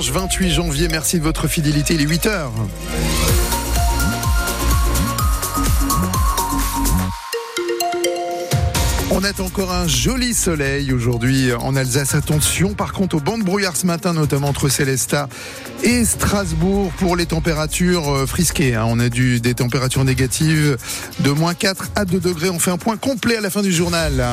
28 janvier, merci de votre fidélité, il est 8 heures. On a encore un joli soleil aujourd'hui en Alsace. Attention par contre aux bancs brouillard ce matin, notamment entre Célestat et Strasbourg pour les températures euh, frisquées. Hein. On a du, des températures négatives de moins 4 à 2 degrés. On fait un point complet à la fin du journal.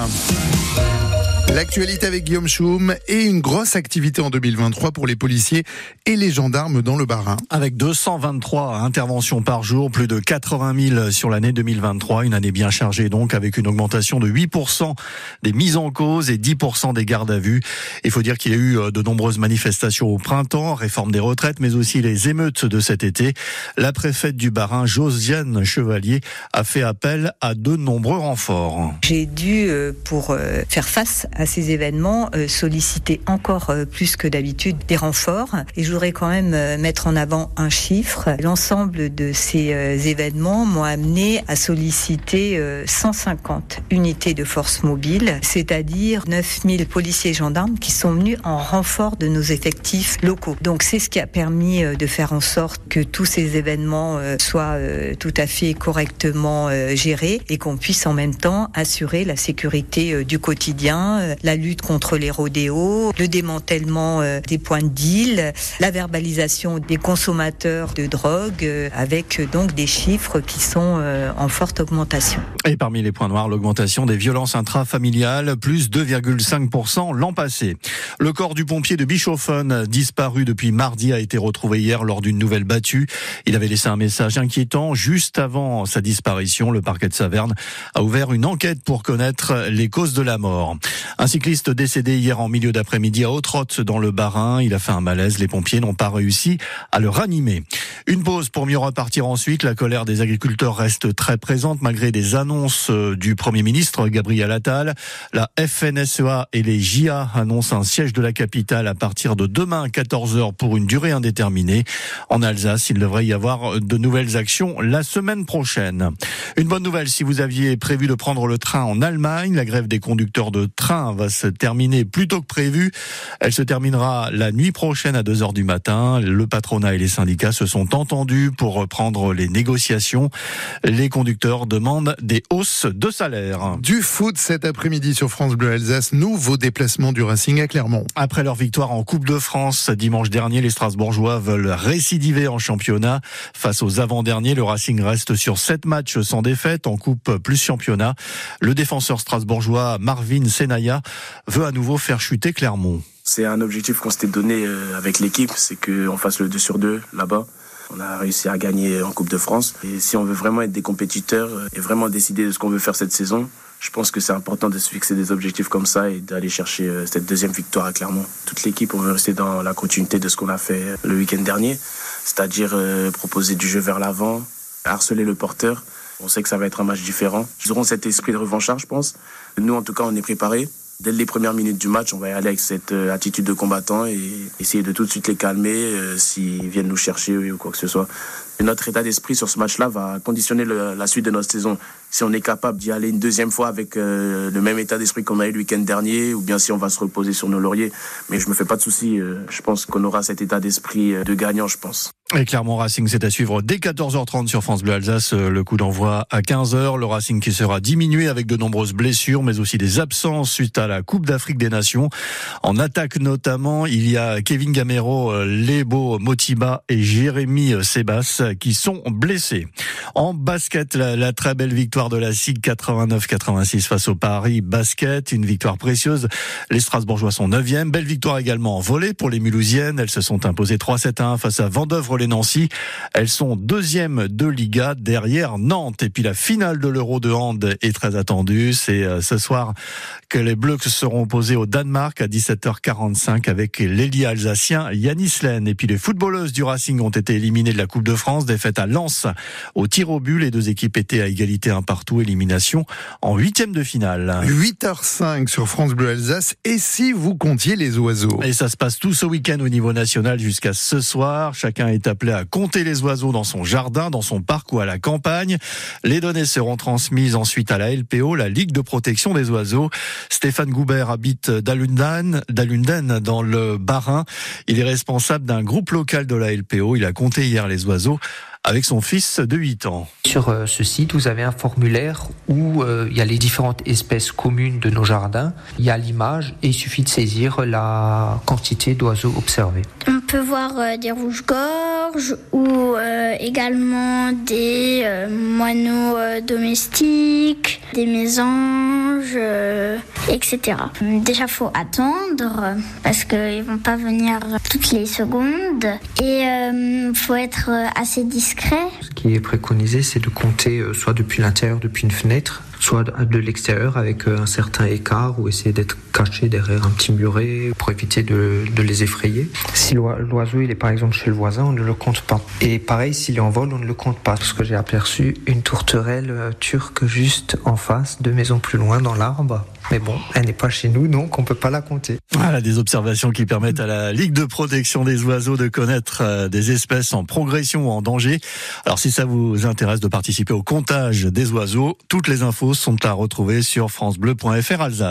L'actualité avec Guillaume Choum et une grosse activité en 2023 pour les policiers et les gendarmes dans le Bas-Rhin. Avec 223 interventions par jour, plus de 80 000 sur l'année 2023, une année bien chargée donc avec une augmentation de 8% des mises en cause et 10% des gardes à vue. Il faut dire qu'il y a eu euh, de nombreuses manifestations au printemps, réforme des retraites, mais aussi les émeutes de cet été. La préfète du Bas-Rhin, Josiane Chevalier, a fait appel à de nombreux renforts. J'ai dû, euh, pour euh, faire face à ces événements, euh, solliciter encore euh, plus que d'habitude des renforts. Et je voudrais quand même euh, mettre en avant un chiffre. L'ensemble de ces événements m'ont amené à solliciter 150 unités de force mobile, c'est-à-dire 9000 policiers et gendarmes qui sont venus en renfort de nos effectifs locaux. Donc c'est ce qui a permis de faire en sorte que tous ces événements soient tout à fait correctement gérés et qu'on puisse en même temps assurer la sécurité du quotidien, la lutte contre les rodéos, le démantèlement euh, des points de deal, la verbalisation des consommateurs de drogue, euh, avec euh, donc des chiffres qui sont en forte augmentation. Et parmi les points noirs, l'augmentation des violences intrafamiliales, plus 2,5% l'an passé. Le corps du pompier de Bischoffen, disparu depuis mardi, a été retrouvé hier lors d'une nouvelle battue. Il avait laissé un message inquiétant juste avant sa disparition. Le parquet de Saverne a ouvert une enquête pour connaître les causes de la mort. Un cycliste décédé hier en milieu d'après-midi à Autrotte dans le Bas-Rhin. Il a fait un malaise. Les pompiers n'ont pas réussi à le ranimer. Une pause pour mieux repartir ensuite. La colère des agriculteurs reste très présente malgré des annonces euh, du Premier ministre Gabriel Attal. La FNSEA et les JA annoncent un siège de la capitale à partir de demain à 14h pour une durée indéterminée. En Alsace, il devrait y avoir de nouvelles actions la semaine prochaine. Une bonne nouvelle si vous aviez prévu de prendre le train en Allemagne. La grève des conducteurs de train va se terminer plus tôt que prévu. Elle se terminera la nuit prochaine à 2 heures du matin. Le patronat et les syndicats se sont entendus pour reprendre les négociations. Les conducteurs demandent des hausses de salaire. Du foot cet après-midi sur France Bleu Alsace. Nouveau déplacement du Racing à Clermont. Après leur victoire en Coupe de France dimanche dernier, les Strasbourgeois veulent récidiver en championnat. Face aux avant-derniers, le Racing reste sur 7 matchs sans défaite en Coupe plus championnat. Le défenseur strasbourgeois Marvin Senaya veut à nouveau faire chuter Clermont. C'est un objectif qu'on s'était donné euh, avec l'équipe, c'est qu'on fasse le 2 sur 2 là-bas. On a réussi à gagner en Coupe de France. Et si on veut vraiment être des compétiteurs euh, et vraiment décider de ce qu'on veut faire cette saison, je pense que c'est important de se fixer des objectifs comme ça et d'aller chercher euh, cette deuxième victoire à Clermont. Toute l'équipe, on veut rester dans la continuité de ce qu'on a fait le week-end dernier, c'est-à-dire proposer du jeu vers l'avant, harceler le porteur. On sait que ça va être un match différent. Ils auront cet esprit de revanchard, je pense. Nous, en tout cas, on est préparés. Dès les premières minutes du match, on va y aller avec cette euh, attitude de combattant et essayer de tout de suite les calmer euh, s'ils viennent nous chercher ou quoi que ce soit. notre état d'esprit sur ce match-là va conditionner la suite de notre saison. Si on est capable d'y aller une deuxième fois avec euh, le même état d'esprit qu'on a eu le week-end dernier, ou bien si on va se reposer sur nos lauriers. Mais je me fais pas de soucis. je pense qu'on aura cet état d'esprit de gagnant, je pense. Et Clermont Racing, c'est à suivre dès 14h30 sur France Bleu Alsace. Euh, le coup d'envoi à 15h. Le Racing qui sera diminué avec de nombreuses blessures, mais aussi des absences suite à la Coupe d'Afrique des Nations. En attaque notamment, il y a Kevin Gamero, euh, Lebo Motiba et Jérémy euh, Sébas qui sont blessés. En basket, la, très belle victoire de la SIG 89-86 face au Paris Basket. Une victoire précieuse. Les Strasbourgeois sont 9e. Belle victoire également en volée pour les Mulhousiennes. Elles se sont imposées 3-7-1 face à Vendœuvre les Nancy. Elles sont deuxième de Liga derrière Nantes. Et puis la finale de l'Euro de hand est très attendue. C'est euh, ce soir que les Bleus seront opposés au Danemark à 17h45 avec l'ailier alsacien Yanis Len. Et puis les footballeuses du Racing ont été éliminées de la Coupe de France, défaite à Lens au tir au but. Les deux équipes étaient à égalité un partout, élimination en huitième de finale. 8h05 sur France Bleu Alsace. Et si vous comptiez les oiseaux? Et ça se passe tout ce week-end au niveau national jusqu'à ce soir. Chacun est appelé à compter les oiseaux dans son jardin, dans son parc ou à la campagne. Les données seront transmises ensuite à la LPO, la Ligue de protection des oiseaux. Stéphane Goubert habite Dalundan, Dalunden dans le Bas-Rhin. Il est responsable d'un groupe local de la LPO. Il a compté hier les oiseaux avec son fils de 8 ans. Sur euh, ce site, vous avez un formulaire où euh, il y a les différentes espèces communes de nos jardins. Il y a l'image et il suffit de saisir la quantité d'oiseaux observés. On peut voir euh, des rouges-gorges ou également des moineaux domestiques, des mésanges, etc. Déjà, faut attendre parce qu'ils vont pas venir toutes les secondes et il faut être assez discret ce qui est préconisé, c'est de compter euh, soit depuis l'intérieur, depuis une fenêtre, soit de l'extérieur avec euh, un certain écart ou essayer d'être caché derrière un petit muret pour éviter de, les effrayer. Si l'oiseau il est par exemple chez le voisin, on ne le compte pas. Et pareil, s'il est en vol, on ne le compte pas. Parce que j'ai aperçu une tourterelle euh, turque juste en face, deux maisons plus loin dans l'arbre. Mais bon, elle n'est pas chez nous, donc on peut pas la compter. Voilà des observations qui permettent à la Ligue de protection des oiseaux de connaître euh, des espèces en progression ou en danger. Alors si ça vous intéresse de participer au comptage des oiseaux, toutes les infos sont à retrouver sur francebleu.fr Alsace.